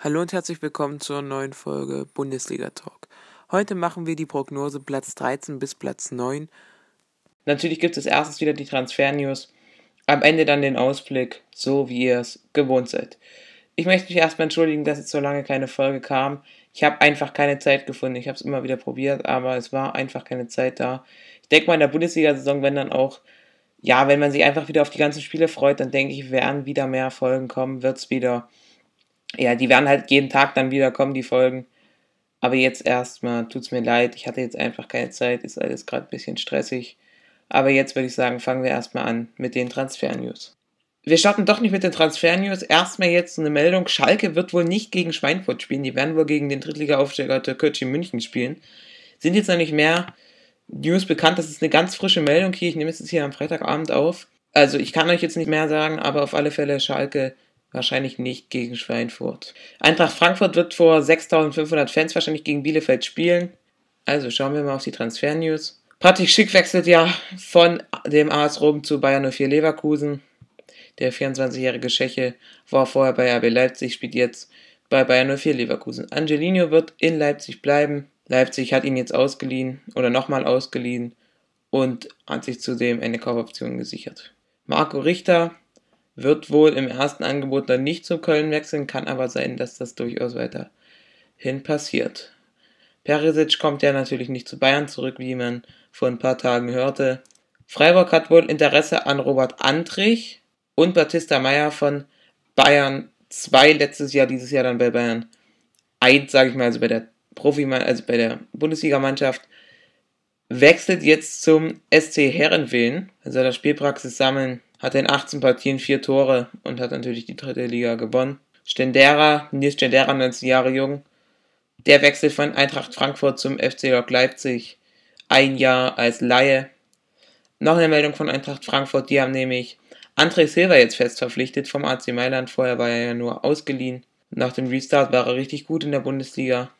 Hallo und herzlich willkommen zur neuen Folge Bundesliga Talk. Heute machen wir die Prognose Platz 13 bis Platz 9. Natürlich gibt es erstes wieder die Transfer-News, am Ende dann den Ausblick, so wie ihr es gewohnt seid. Ich möchte mich erstmal entschuldigen, dass jetzt so lange keine Folge kam. Ich habe einfach keine Zeit gefunden. Ich habe es immer wieder probiert, aber es war einfach keine Zeit da. Ich denke mal in der Bundesliga-Saison, wenn dann auch, ja, wenn man sich einfach wieder auf die ganzen Spiele freut, dann denke ich, werden wieder mehr Folgen kommen, wird es wieder ja, die werden halt jeden Tag dann wieder kommen, die Folgen. Aber jetzt erstmal, tut's mir leid, ich hatte jetzt einfach keine Zeit, ist alles gerade ein bisschen stressig. Aber jetzt würde ich sagen, fangen wir erstmal an mit den Transfer-News. Wir starten doch nicht mit den Transfer-News. Erstmal jetzt eine Meldung. Schalke wird wohl nicht gegen Schweinfurt spielen. Die werden wohl gegen den Drittliga-Aufsteiger Türkgücü München spielen. Sind jetzt noch nicht mehr News bekannt. Das ist eine ganz frische Meldung hier. Ich nehme es jetzt hier am Freitagabend auf. Also ich kann euch jetzt nicht mehr sagen, aber auf alle Fälle Schalke Wahrscheinlich nicht gegen Schweinfurt. Eintracht Frankfurt wird vor 6500 Fans wahrscheinlich gegen Bielefeld spielen. Also schauen wir mal auf die Transfer-News. Patrick Schick wechselt ja von dem AS Rom zu Bayern 04 Leverkusen. Der 24-jährige Tscheche war vorher bei RB Leipzig, spielt jetzt bei Bayern 04 Leverkusen. Angelino wird in Leipzig bleiben. Leipzig hat ihn jetzt ausgeliehen oder nochmal ausgeliehen und hat sich zudem eine Kaufoption gesichert. Marco Richter wird wohl im ersten Angebot dann nicht zu Köln wechseln, kann aber sein, dass das durchaus weiterhin passiert. Perisic kommt ja natürlich nicht zu Bayern zurück, wie man vor ein paar Tagen hörte. Freiburg hat wohl Interesse an Robert Antrich und Batista Meyer von Bayern 2 letztes Jahr, dieses Jahr dann bei Bayern 1, sage ich mal, also bei der Profi, also bei der Bundesligamannschaft, wechselt jetzt zum SC Herrenwillen, also der Spielpraxis sammeln hatte in 18 Partien vier Tore und hat natürlich die dritte Liga gewonnen. Stendera, Nils Stendera, 19 Jahre jung, der wechselt von Eintracht Frankfurt zum FC Lok Leipzig. Ein Jahr als Laie. Noch eine Meldung von Eintracht Frankfurt, die haben nämlich André Silva jetzt fest verpflichtet vom AC Mailand. Vorher war er ja nur ausgeliehen. Nach dem Restart war er richtig gut in der Bundesliga.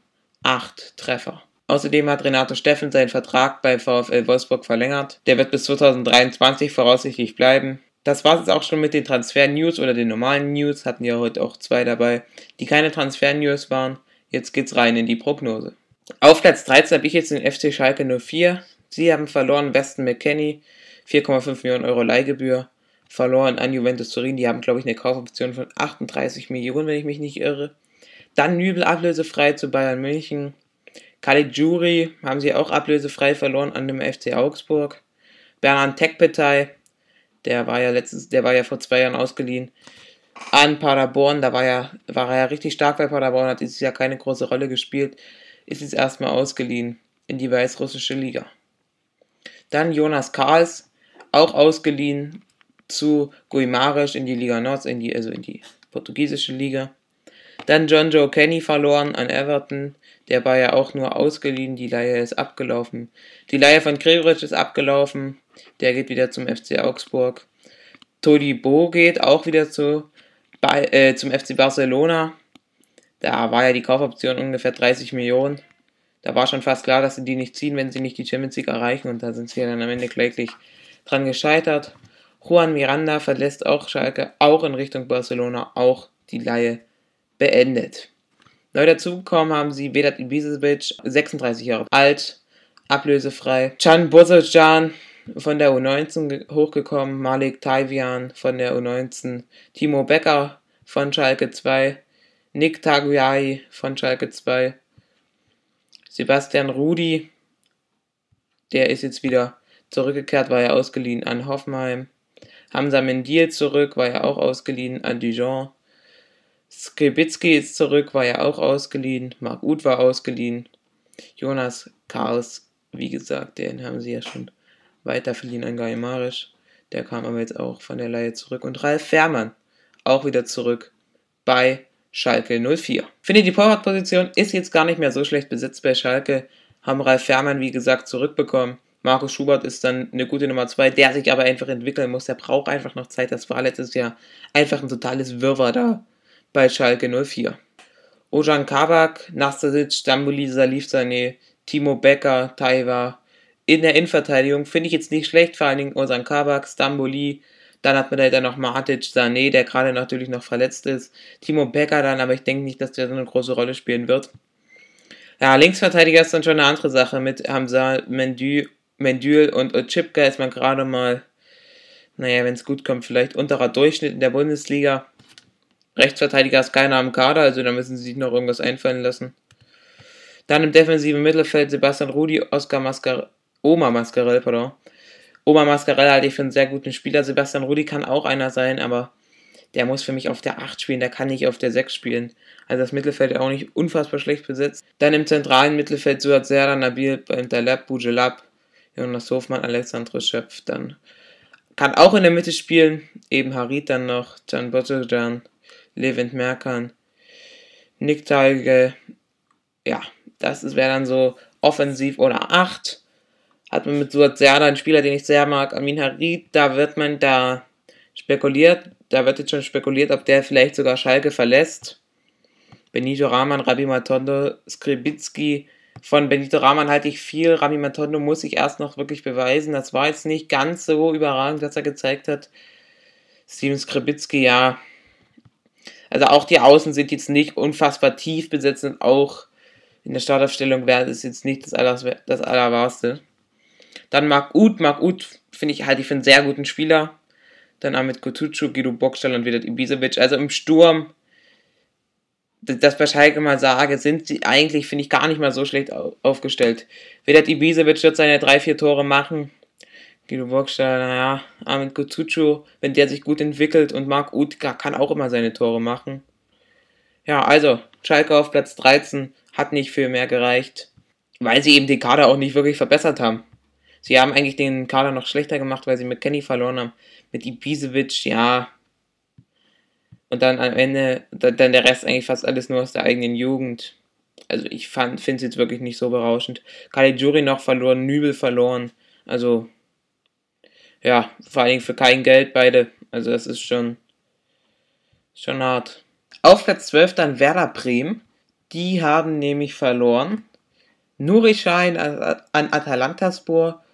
Acht Treffer. Außerdem hat Renato Steffen seinen Vertrag bei VfL Wolfsburg verlängert. Der wird bis 2023 voraussichtlich bleiben. Das war es jetzt auch schon mit den Transfer-News oder den normalen News. Hatten ja heute auch zwei dabei, die keine Transfer-News waren. Jetzt geht's rein in die Prognose. Auf Platz 13 habe ich jetzt den FC Schalke 04. Sie haben verloren Weston McKenney, 4,5 Millionen Euro Leihgebühr. Verloren an Juventus Turin, die haben, glaube ich, eine Kaufoption von 38 Millionen, wenn ich mich nicht irre. Dann Nübel ablösefrei zu Bayern München. Caligiuri haben sie auch ablösefrei verloren an dem FC Augsburg. Bernhard Tekpetay der war ja letztes, der war ja vor zwei Jahren ausgeliehen an Paderborn. Da war, ja, war er ja richtig stark bei Paderborn, hat dieses Jahr keine große Rolle gespielt. Ist jetzt erstmal ausgeliehen in die weißrussische Liga. Dann Jonas Karls, auch ausgeliehen zu Guimaraes in die Liga Nord, in die, also in die portugiesische Liga. Dann John Joe Kenny verloren an Everton. Der war ja auch nur ausgeliehen. Die Leihe ist abgelaufen. Die Leihe von Gregoritsch ist abgelaufen. Der geht wieder zum FC Augsburg. Todi Bo geht auch wieder zu, äh, zum FC Barcelona. Da war ja die Kaufoption ungefähr 30 Millionen. Da war schon fast klar, dass sie die nicht ziehen, wenn sie nicht die Champions League erreichen. Und da sind sie dann am Ende kläglich dran gescheitert. Juan Miranda verlässt auch Schalke, auch in Richtung Barcelona, auch die Laie beendet. Neu dazugekommen haben sie Vedat Ibisevic, 36 Jahre alt, ablösefrei. Can Bozocan von der U19 hochgekommen, Malik Taivian von der U19, Timo Becker von Schalke 2, Nick Taguiai von Schalke 2, Sebastian Rudi, der ist jetzt wieder zurückgekehrt, war ja ausgeliehen an Hoffenheim. Hamza Mendil zurück, war ja auch ausgeliehen an Dijon. Skribitsky ist zurück, war ja auch ausgeliehen. Marc Uth war ausgeliehen. Jonas Karls, wie gesagt, den haben sie ja schon weiter verliehen an Gaimarisch. Der kam aber jetzt auch von der Leihe zurück. Und Ralf Fährmann auch wieder zurück bei Schalke 04. Finde die Torwartposition ist jetzt gar nicht mehr so schlecht besetzt bei Schalke. Haben Ralf Fährmann, wie gesagt, zurückbekommen. Markus Schubert ist dann eine gute Nummer 2, der sich aber einfach entwickeln muss. Der braucht einfach noch Zeit. Das war letztes Jahr einfach ein totales Wirrwarr da bei Schalke 04. Ojan Kabak, Nastasic, Stambuli, Salif Sané, Timo Becker, Taiwa. In der Innenverteidigung finde ich jetzt nicht schlecht, vor allen Dingen Ojan Kabak, Stamboli, Dann hat man da noch Matic, Sané, der gerade natürlich noch verletzt ist. Timo Becker dann, aber ich denke nicht, dass der so eine große Rolle spielen wird. Ja, Linksverteidiger ist dann schon eine andere Sache. Mit Hamza, Mendy, Mendül und Ochipka ist man gerade mal, naja, wenn es gut kommt, vielleicht unterer Durchschnitt in der Bundesliga. Rechtsverteidiger ist keiner am Kader, also da müssen sie sich noch irgendwas einfallen lassen. Dann im defensiven Mittelfeld Sebastian Rudi, Oskar Mascar Oma Mascarell, pardon. Oma Mascarell halte ich für einen sehr guten Spieler. Sebastian Rudi kann auch einer sein, aber der muss für mich auf der 8 spielen, der kann nicht auf der 6 spielen. Also das Mittelfeld auch nicht unfassbar schlecht besetzt. Dann im zentralen Mittelfeld Suat Serda, Nabil, Taleb, Bujelab, Jonas Hofmann, Alexandre Schöpf. Dann kann auch in der Mitte spielen, eben Harit dann noch, Can Botojan, Levent Merkan, Nick Talge. Ja, das wäre dann so offensiv oder 8. Hat man mit Serda einen Spieler, den ich sehr mag, Amin Harit, da wird man da spekuliert, da wird jetzt schon spekuliert, ob der vielleicht sogar Schalke verlässt. Benito Rahman, Rabi Matondo, Skribitski. Von Benito Rahman halte ich viel. Rabi Matondo muss sich erst noch wirklich beweisen. Das war jetzt nicht ganz so überragend, was er gezeigt hat. Steven Skribitski, ja. Also auch die Außen sind jetzt nicht unfassbar tief besetzt und auch in der Startaufstellung wäre es jetzt nicht das, Aller, das Allerwarste. Dann Marc Uth. Marc Uth finde ich halt ich für einen sehr guten Spieler. Dann Amit Kutucu, Guido Bockstall und Vedat Ibisevic. Also im Sturm das bei Schalke mal sage, sind sie eigentlich, finde ich, gar nicht mal so schlecht aufgestellt. Vedat Ibisevic wird seine drei, vier Tore machen. Guido Burgstall, naja, Armin Kutucu, wenn der sich gut entwickelt und Marc Utka kann auch immer seine Tore machen. Ja, also, Schalke auf Platz 13 hat nicht viel mehr gereicht, weil sie eben den Kader auch nicht wirklich verbessert haben. Sie haben eigentlich den Kader noch schlechter gemacht, weil sie mit Kenny verloren haben. Mit Ibisevic, ja, und dann am Ende, dann der Rest eigentlich fast alles nur aus der eigenen Jugend. Also ich finde es jetzt wirklich nicht so berauschend. Caligiuri noch verloren, Nübel verloren. Also, ja, vor allen Dingen für kein Geld beide. Also das ist schon, schon hart. Auf Platz 12 dann Werder Bremen. Die haben nämlich verloren. Nuri Schein an Atalantaspor.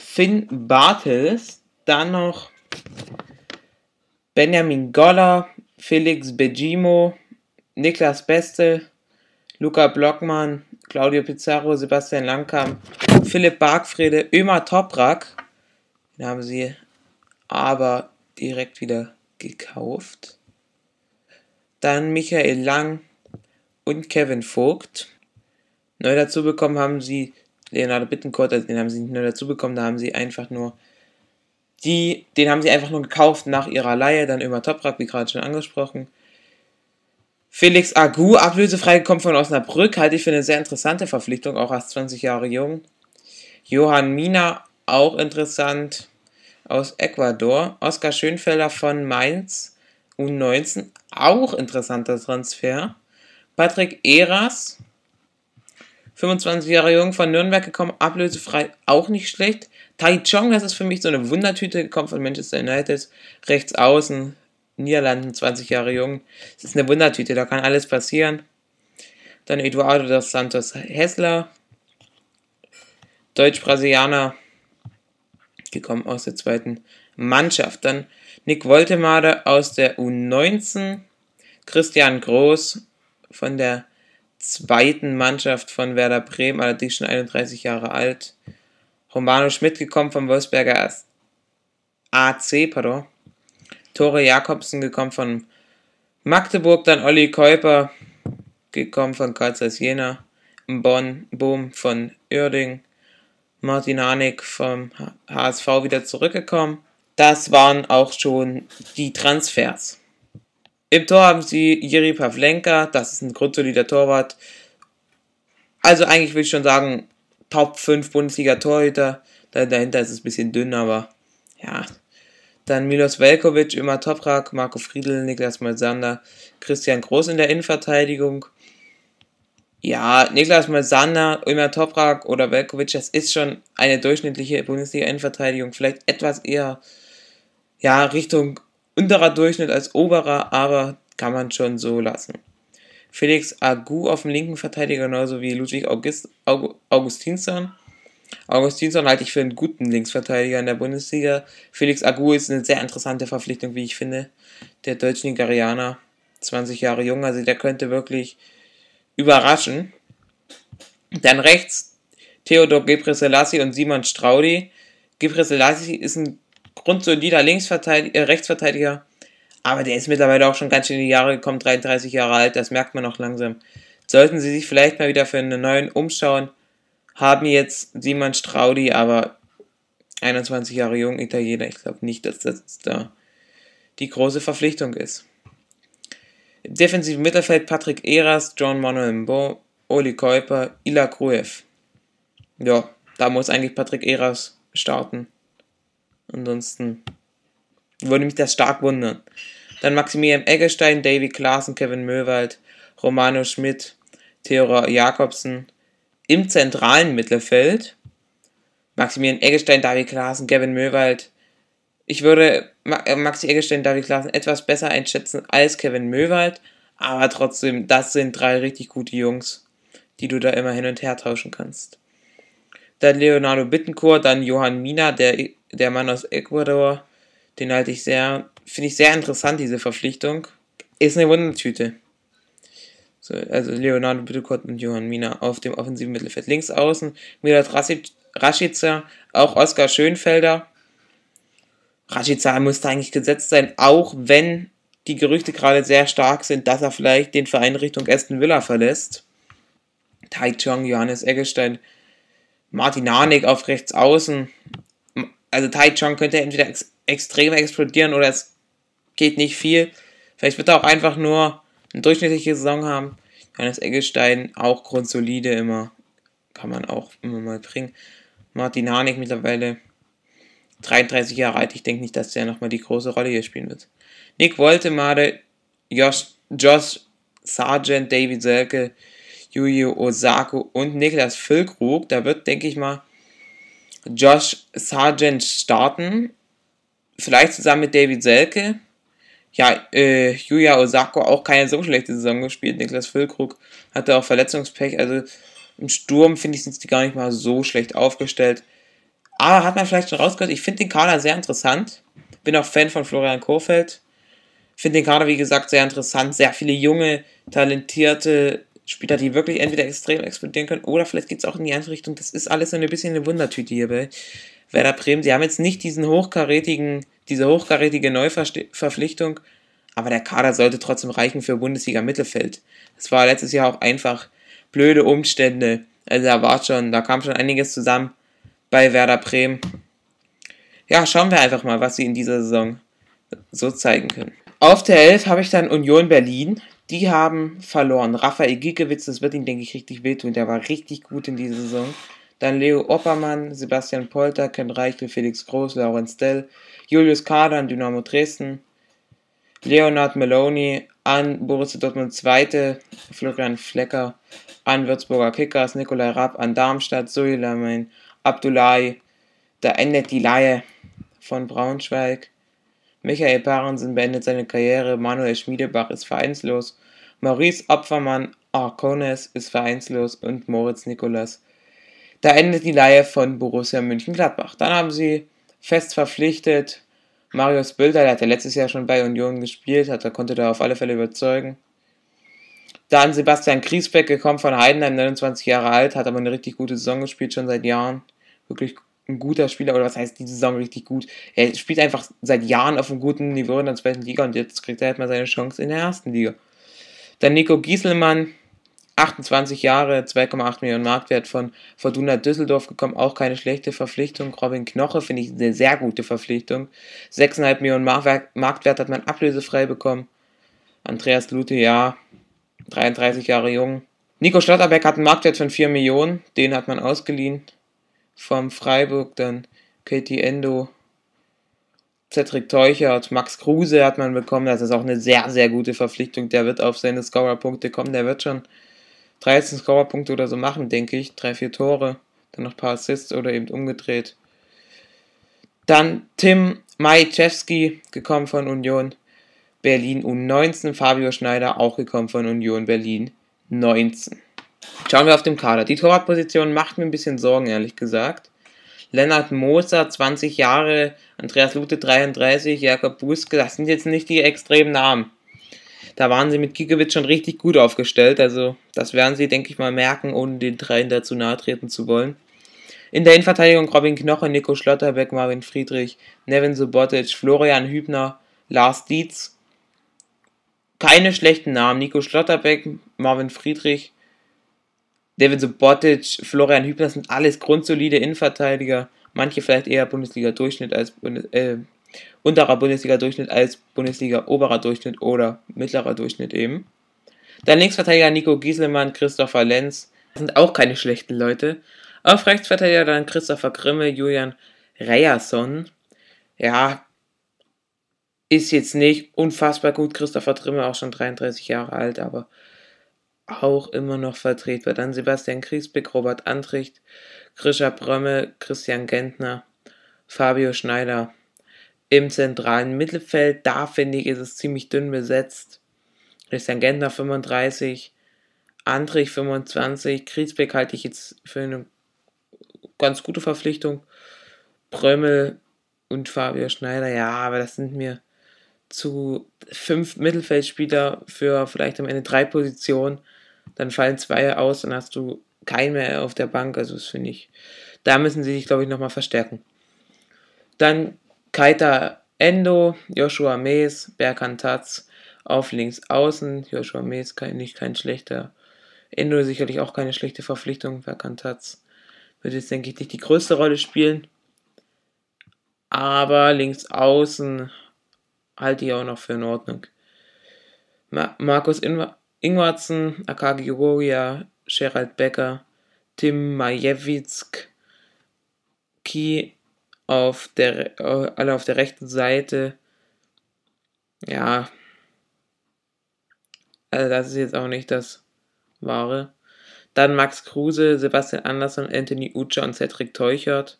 Finn Bartels. Dann noch Benjamin Goller, Felix Begimo, Niklas Beste, Luca Blockmann, Claudio Pizarro, Sebastian Langkamp, Philipp Bargfrede, Ömer Toprak, den haben sie aber direkt wieder gekauft. Dann Michael Lang und Kevin Vogt. Neu dazu bekommen haben sie Leonardo Bittencourt, also den haben sie nicht neu dazu bekommen, da haben sie einfach nur die, den haben sie einfach nur gekauft nach ihrer Leihe, dann über Toprak, wie gerade schon angesprochen. Felix Agu, ablösefrei gekommen von Osnabrück, halte ich für eine sehr interessante Verpflichtung, auch erst 20 Jahre jung. Johann Mina, auch interessant, aus Ecuador. Oskar Schönfelder von Mainz, U19, auch interessanter Transfer. Patrick Eras, 25 Jahre jung, von Nürnberg gekommen, ablösefrei, auch nicht schlecht. Tai Chong, das ist für mich so eine Wundertüte, kommt von Manchester United, rechts außen, Niederlanden, 20 Jahre jung. Das ist eine Wundertüte, da kann alles passieren. Dann Eduardo dos Santos Hessler, Deutsch-Brasilianer, gekommen aus der zweiten Mannschaft. Dann Nick Woltemade aus der U19, Christian Groß von der zweiten Mannschaft von Werder Bremen, allerdings schon 31 Jahre alt. Romano Schmidt gekommen vom Wolfsberger AC, pardon. Tore Jakobsen gekommen von Magdeburg, dann Olli Käuper gekommen von Karlsruhe Jena, Bonn, Boom von Uerding, Martin Hanig vom HSV wieder zurückgekommen. Das waren auch schon die Transfers. Im Tor haben sie Jiri Pavlenka, das ist ein grundsolider Torwart. Also eigentlich würde ich schon sagen, Top 5 Bundesliga-Torhüter. Dahinter ist es ein bisschen dünn, aber ja. Dann Milos Velkovic, immer Toprak, Marco Friedl, Niklas Malsander, Christian Groß in der Innenverteidigung. Ja, Niklas Malsander, immer Toprak oder Velkovic, das ist schon eine durchschnittliche Bundesliga-Innenverteidigung. Vielleicht etwas eher ja, Richtung unterer Durchschnitt als oberer, aber kann man schon so lassen. Felix Agu auf dem linken Verteidiger, genauso wie Ludwig August, Aug, Augustinsson. Augustinsson halte ich für einen guten Linksverteidiger in der Bundesliga. Felix Agu ist eine sehr interessante Verpflichtung, wie ich finde. Der deutsch-nigerianer, 20 Jahre jung, also der könnte wirklich überraschen. Dann rechts Theodor Gebrselassie und Simon Straudi. Gebrselassie ist ein grundsolider Linksverteidiger, äh, Rechtsverteidiger, aber der ist mittlerweile auch schon ganz schön in die Jahre gekommen, 33 Jahre alt, das merkt man auch langsam. Sollten sie sich vielleicht mal wieder für einen neuen umschauen, haben jetzt Simon Straudi, aber 21 Jahre jung, Italiener. Ich glaube nicht, dass das da die große Verpflichtung ist. Im defensiven Mittelfeld Patrick Eras, John Manuel Mbo, Oli Kuiper, Ila Kruev. Ja, da muss eigentlich Patrick Eras starten. Ansonsten würde mich das stark wundern. Dann Maximilian Eggestein, David Klaassen, Kevin Möwald, Romano Schmidt, Theodor Jakobsen, im zentralen Mittelfeld Maximilian Eggestein, David Klaassen, Gavin Möwald. Ich würde äh, Maxi Eggestein, David Klaassen etwas besser einschätzen als Kevin Möwald, aber trotzdem, das sind drei richtig gute Jungs, die du da immer hin und her tauschen kannst. Dann Leonardo Bittencourt, dann Johann Mina, der, der Mann aus Ecuador. Den halte ich sehr, finde ich sehr interessant, diese Verpflichtung. Ist eine Wundertüte. So, also Leonardo Bittencourt und Johann Mina auf dem offensiven Mittelfeld. Links außen Milad Rashica, auch Oskar Schönfelder. Rashica müsste eigentlich gesetzt sein, auch wenn die Gerüchte gerade sehr stark sind, dass er vielleicht den Verein Richtung Aston Villa verlässt. Tai Chong, Johannes Eggestein, Martin Harnik auf rechts außen. Also Tai Chong könnte entweder ex extrem explodieren oder es geht nicht viel. Vielleicht wird er auch einfach nur eine durchschnittliche Saison haben. Johannes Eggestein auch grundsolide immer. Kann man auch immer mal bringen. Martin Harnik mittlerweile 33 Jahre alt. Ich denke nicht, dass der nochmal die große Rolle hier spielen wird. Nick Woltemade, Josh, Josh Sargent, David Selke, Yuyu Osako und Niklas Füllkrug. Da wird, denke ich mal, Josh Sargent starten. Vielleicht zusammen mit David Selke ja, äh, Yuya Osako auch keine so schlechte Saison gespielt. Niklas Füllkrug hatte auch Verletzungspech. Also im Sturm finde ich, sind die gar nicht mal so schlecht aufgestellt. Aber hat man vielleicht schon rausgehört, ich finde den Kader sehr interessant. Bin auch Fan von Florian Kohfeldt. Finde den Kader, wie gesagt, sehr interessant. Sehr viele junge, talentierte Spieler, die wirklich entweder extrem explodieren können oder vielleicht geht es auch in die andere Richtung. Das ist alles so ein bisschen eine Wundertüte hier bei Werder Bremen. Sie haben jetzt nicht diesen hochkarätigen diese hochkarätige Neuverpflichtung, aber der Kader sollte trotzdem reichen für Bundesliga Mittelfeld. Es war letztes Jahr auch einfach blöde Umstände. Also da war schon, da kam schon einiges zusammen bei Werder Bremen. Ja, schauen wir einfach mal, was sie in dieser Saison so zeigen können. Auf der 11 habe ich dann Union Berlin. Die haben verloren. Raphael Giekewitz, das wird ihm, denke ich, richtig wehtun. Der war richtig gut in dieser Saison. Dann Leo Oppermann, Sebastian Polter, Ken Reichel, Felix Groß, Laurenz Dell, Julius Kader an Dynamo Dresden, Leonard Meloni an Borussia Dortmund Zweite, Florian Flecker an Würzburger Kickers, Nikolai Rapp an Darmstadt, Suleiman Abdullahi, da endet die Laie von Braunschweig. Michael Parensen beendet seine Karriere, Manuel Schmiedebach ist vereinslos, Maurice Opfermann Arcones ist vereinslos und Moritz Nikolas. Da endet die Laie von Borussia München-Gladbach. Dann haben sie fest verpflichtet. Marius Bilder, der hat ja letztes Jahr schon bei Union gespielt, hat, er konnte da auf alle Fälle überzeugen. Dann Sebastian Griesbeck gekommen von Heidenheim, 29 Jahre alt, hat aber eine richtig gute Saison gespielt, schon seit Jahren. Wirklich ein guter Spieler, oder was heißt die Saison richtig gut? Er spielt einfach seit Jahren auf einem guten Niveau in der zweiten Liga und jetzt kriegt er halt mal seine Chance in der ersten Liga. Dann Nico Gieselmann, 28 Jahre, 2,8 Millionen Marktwert von Fortuna Düsseldorf gekommen, auch keine schlechte Verpflichtung. Robin Knoche finde ich eine sehr gute Verpflichtung. 6,5 Millionen Marktwert hat man ablösefrei bekommen. Andreas Lute, ja, 33 Jahre jung. Nico Schlotterbeck hat einen Marktwert von 4 Millionen, den hat man ausgeliehen vom Freiburg. Dann Katie Endo, Cedric Teuchert, Max Kruse hat man bekommen. Das ist auch eine sehr, sehr gute Verpflichtung. Der wird auf seine Scorer-Punkte kommen. Der wird schon 13 Scorerpunkte oder so machen, denke ich. Drei, vier Tore, dann noch ein paar Assists oder eben umgedreht. Dann Tim Majewski, gekommen von Union Berlin U19. Fabio Schneider, auch gekommen von Union Berlin 19. Schauen wir auf den Kader. Die Torwartposition macht mir ein bisschen Sorgen, ehrlich gesagt. Lennart Moser, 20 Jahre, Andreas Lute, 33, Jakob Buske, das sind jetzt nicht die extremen Namen. Da waren sie mit Kikowitz schon richtig gut aufgestellt, also das werden sie, denke ich mal, merken, ohne den dreien dazu nahe treten zu wollen. In der Innenverteidigung Robin Knoche, Nico Schlotterbeck, Marvin Friedrich, Nevin Subotic, Florian Hübner, Lars Dietz. Keine schlechten Namen. Nico Schlotterbeck, Marvin Friedrich, Devin Subotic, Florian Hübner sind alles grundsolide Innenverteidiger. Manche vielleicht eher Bundesliga-Durchschnitt als äh, unterer Bundesliga-Durchschnitt als Bundesliga-oberer Durchschnitt oder mittlerer Durchschnitt eben. Dann Linksverteidiger Nico Gieselmann, Christopher Lenz. Das sind auch keine schlechten Leute. Auf Rechtsverteidiger dann Christopher Grimme, Julian Reyerson. Ja, ist jetzt nicht unfassbar gut. Christopher Grimme auch schon 33 Jahre alt, aber auch immer noch vertretbar. Dann Sebastian Griesbeck, Robert Antricht, Grisha Brömme, Christian Gentner, Fabio Schneider. Im zentralen Mittelfeld, da finde ich, ist es ziemlich dünn besetzt. Christian Gentner 35, Antrich 25, Griesbeck halte ich jetzt für eine ganz gute Verpflichtung. Brömmel und Fabio Schneider, ja, aber das sind mir zu fünf Mittelfeldspieler für vielleicht am Ende drei Positionen dann fallen zwei aus und hast du keinen mehr auf der Bank. Also das finde ich, da müssen sie sich, glaube ich, nochmal verstärken. Dann Kaita Endo, Joshua Mees, Berkan Tatz auf links außen. Joshua Mees kein, nicht kein schlechter. Endo sicherlich auch keine schlechte Verpflichtung. Berkan Tatz wird jetzt, denke ich, nicht die größte Rolle spielen. Aber links außen halte ich auch noch für in Ordnung. Markus Inver Ingwarzen, Akagi Yogoria, Gerald Becker, Tim Majewiczk, Ki auf der, alle auf der rechten Seite. Ja, also das ist jetzt auch nicht das Wahre. Dann Max Kruse, Sebastian Andersson, Anthony Ucha und Cedric Teuchert.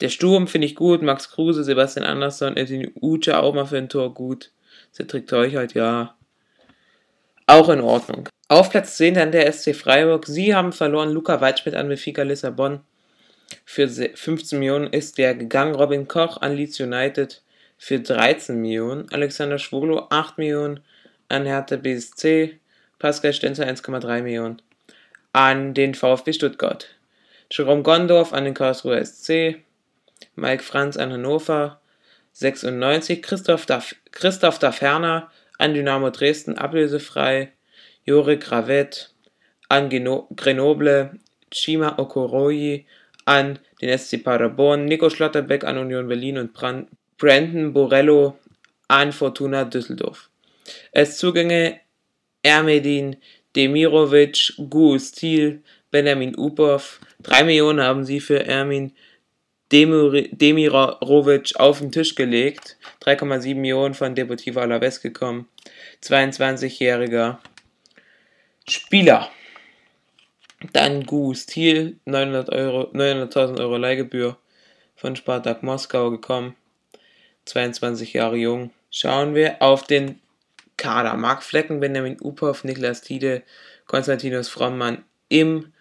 Der Sturm finde ich gut. Max Kruse, Sebastian Andersson, Anthony Ucha auch mal für ein Tor gut. Cedric Teuchert, ja auch in Ordnung. Auf Platz 10 dann der SC Freiburg. Sie haben verloren Luca Weitschmidt an Benfica Lissabon. Für 15 Millionen ist der gegangen. Robin Koch an Leeds United für 13 Millionen. Alexander Schwolo 8 Millionen an Hertha BSC. Pascal Stenzer 1,3 Millionen an den VfB Stuttgart. Jerome Gondorf an den Karlsruher SC. Mike Franz an Hannover 96. Christoph, Daf Christoph Daferner an Dynamo Dresden ablösefrei, Jore Gravett an Grenoble, Chima Okoroyi an den SC Paderborn, Nico Schlotterbeck an Union Berlin und Brandon Borello an Fortuna Düsseldorf. Es Zugänge Ermedin Demirovic, Gu Stil, Benjamin Upov. Drei Millionen haben sie für Ermin Demirovic auf den Tisch gelegt. 3,7 Millionen von Deportivo Alaves gekommen. 22-jähriger Spieler. Dann Gus Thiel, 900.000 Euro, 900 Euro Leihgebühr von Spartak Moskau gekommen. 22 Jahre jung. Schauen wir auf den Kader. Marc Flecken, Benjamin Uphoff, Niklas Tiede, Konstantinos Frommann im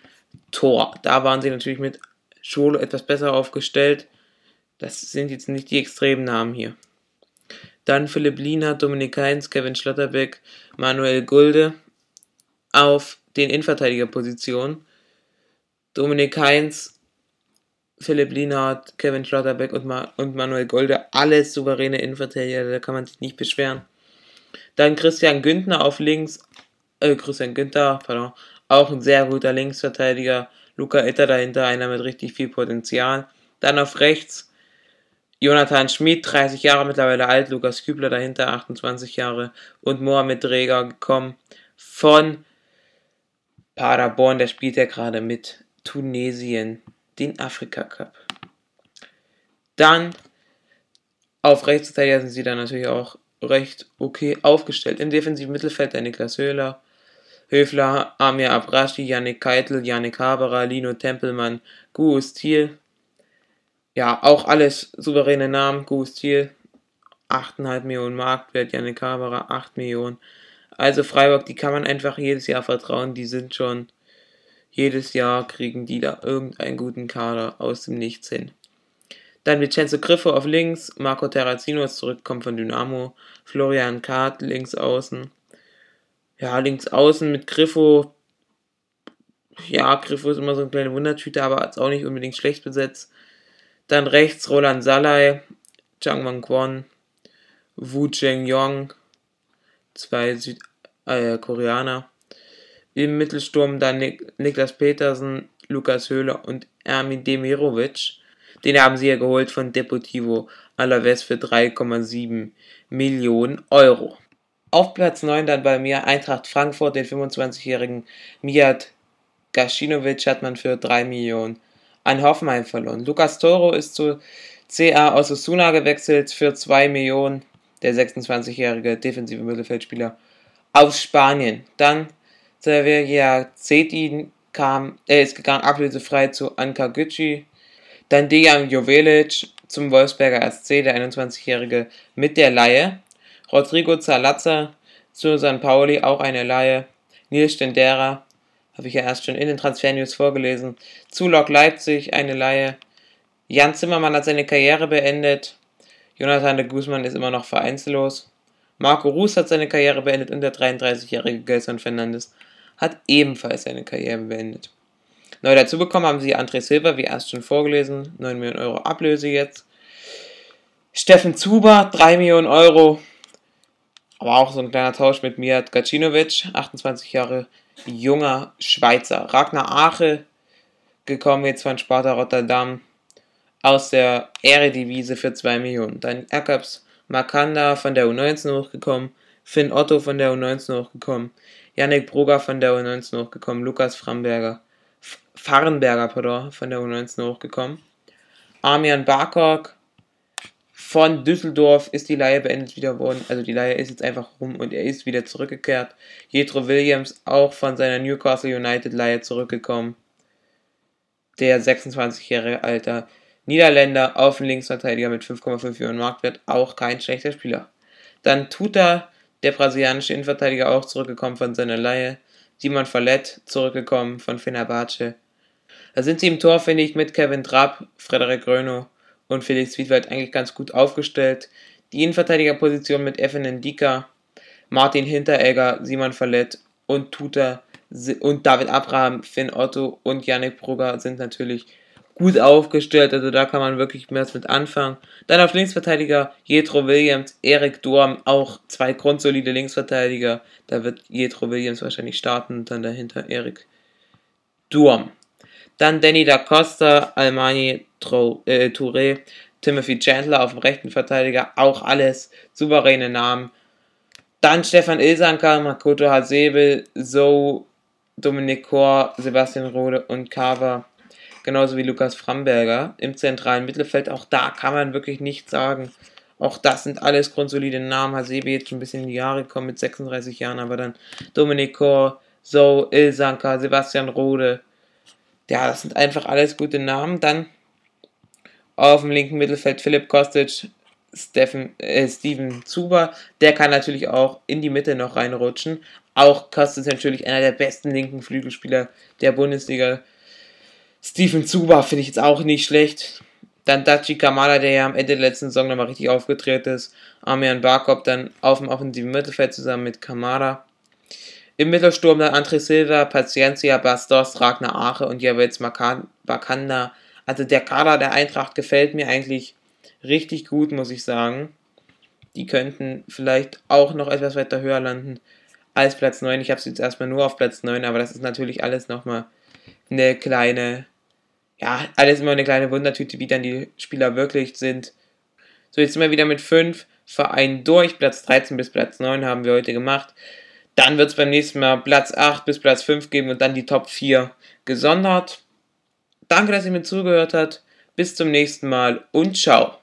Tor. Da waren sie natürlich mit Scholo etwas besser aufgestellt. Das sind jetzt nicht die extremen Namen hier. Dann Philipp Liener, Dominik Heinz, Kevin Schlotterbeck, Manuel Gulde auf den Innenverteidigerpositionen. Dominik Heinz, Philipp Lienhardt, Kevin Schlotterbeck und, Ma und Manuel Golde, alles souveräne Innenverteidiger, da kann man sich nicht beschweren. Dann Christian Günther auf links, äh, Christian Günther, pardon, auch ein sehr guter Linksverteidiger. Luca Itter dahinter, einer mit richtig viel Potenzial. Dann auf rechts Jonathan Schmid, 30 Jahre mittlerweile alt, Lukas Kübler dahinter, 28 Jahre und Mohamed Dreger gekommen von Paderborn, der spielt ja gerade mit Tunesien den Afrika Cup. Dann auf Rechtsverteidiger sind sie dann natürlich auch recht okay aufgestellt. Im defensiven Mittelfeld der Niklas Höhler, Höfler, Amir Abrashi, Yannick Keitel, Yannick Haberer, Lino Tempelmann, Gus Thiel. Ja, auch alles souveräne Namen. Gus Thiel, 8,5 Millionen Marktwert, Yannick Haberer, 8 Millionen. Also Freiburg, die kann man einfach jedes Jahr vertrauen. Die sind schon, Jedes Jahr kriegen die da irgendeinen guten Kader aus dem Nichts hin. Dann Vincenzo Griffo auf links, Marco Terrazino ist zurückgekommen von Dynamo, Florian Kart links außen. Ja, links außen mit Griffo. Ja, Griffo ist immer so eine kleine Wundertüte, aber ist auch nicht unbedingt schlecht besetzt. Dann rechts Roland Salai, Chang Wang Kwon, Wu Cheng Yong, zwei Südkoreaner. Äh, Im Mittelsturm dann Nik Niklas Petersen, Lukas Höhler und Ermin Demirovic. Den haben sie ja geholt von Deportivo Alaves für 3,7 Millionen Euro. Auf Platz 9 dann bei mir Eintracht Frankfurt, den 25-jährigen Mijat Gacinovic hat man für 3 Millionen an Hoffenheim verloren. Lukas Toro ist zu CA aus Osuna gewechselt für 2 Millionen, der 26-jährige defensive Mittelfeldspieler aus Spanien. Dann Sevilla Cetin kam, er ist gegangen ablösefrei zu Anka Gücü dann Dejan Jovelic zum Wolfsberger SC, der 21-Jährige mit der Laie. Rodrigo Zalazza zu San Pauli, auch eine Laie. Nils Stendera, habe ich ja erst schon in den Transfer-News vorgelesen. Zu Lok Leipzig, eine Laie. Jan Zimmermann hat seine Karriere beendet. Jonathan de Guzman ist immer noch vereinslos. Marco Ruß hat seine Karriere beendet und der 33-jährige Gelson Fernandes hat ebenfalls seine Karriere beendet. Neu dazu bekommen haben sie André Silva, wie erst schon vorgelesen, 9 Millionen Euro Ablöse jetzt. Steffen Zuber, 3 Millionen Euro. Aber auch so ein kleiner Tausch mit Mijat Gacinovic, 28 Jahre junger Schweizer. Ragnar Ache, gekommen jetzt von Sparta Rotterdam, aus der Eredivisie für 2 Millionen. Dann Jakobs Makanda von der U19 hochgekommen, Finn Otto von der U19 hochgekommen, Yannick Brugger von der U19 hochgekommen, Lukas Framberger Farnberger pardon, von der U19 hochgekommen. Armian Barkok von Düsseldorf ist die Leihe beendet wieder worden. Also die Leihe ist jetzt einfach rum und er ist wieder zurückgekehrt. Jetro Williams auch von seiner Newcastle United Leihe zurückgekommen. Der 26-jährige alter Niederländer auf den Linksverteidiger mit 5,5 Millionen Marktwert. Auch kein schlechter Spieler. Dann Tuta, der brasilianische Innenverteidiger, auch zurückgekommen von seiner Leihe. Simon Fallett zurückgekommen von Fenerbahce. Da sind sie im Tor, finde ich, mit Kevin Trapp, Frederik Gröno und Felix Wiedwald eigentlich ganz gut aufgestellt. Die Innenverteidigerposition mit Evan Ndika, Martin Hinteregger, Simon Fallett und Tuta und David Abraham, Finn Otto und Yannick Brugger sind natürlich gut aufgestellt, also da kann man wirklich mehr mit anfangen. Dann auf Linksverteidiger Jetro Williams, Erik Dorm, auch zwei grundsolide Linksverteidiger. Da wird Jetro Williams wahrscheinlich starten und dann dahinter Erik Durm. Dann Danny da Costa, Almani äh, Touré, Timothy Chandler auf dem rechten Verteidiger, auch alles souveräne Namen. Dann Stefan Ilsanka, Makoto Hasebe, So, Dominik Kor, Sebastian Rode und Kava genauso wie Lukas Framberger im zentralen Mittelfeld. Auch da kann man wirklich nichts sagen. Auch das sind alles grundsolide Namen. Hasebe jetzt schon ein bisschen in die Jahre gekommen mit 36 Jahren, aber dann Dominik Kor, So, Ilsanka, Sebastian Rode. Ja, das sind einfach alles gute Namen. Dann auf dem linken Mittelfeld Philipp Kostic, Steffen, äh, Steven Zuber. Der kann natürlich auch in die Mitte noch reinrutschen. Auch Kostic natürlich einer der besten linken Flügelspieler der Bundesliga. Steven Zuba finde ich jetzt auch nicht schlecht. Dann Dachi Kamala, der ja am Ende der letzten Saison nochmal richtig aufgetreten ist. Armian Barkop dann auf dem offensiven Mittelfeld zusammen mit Kamara. Im Mittelsturm dann André Silva, Paciencia, Bastos, Ragnar Ache und Javets Bakanda. Also der Kader der Eintracht gefällt mir eigentlich richtig gut, muss ich sagen. Die könnten vielleicht auch noch etwas weiter höher landen als Platz 9. Ich habe sie jetzt erstmal nur auf Platz 9, aber das ist natürlich alles nochmal eine kleine, ja, alles immer eine kleine Wundertüte, wie dann die Spieler wirklich sind. So, jetzt sind wir wieder mit fünf Vereinen durch. Platz 13 bis Platz 9 haben wir heute gemacht. Dann wird es beim nächsten Mal Platz 8 bis Platz 5 geben und dann die Top 4 gesondert. Danke, dass ihr mir zugehört habt. Bis zum nächsten Mal und ciao.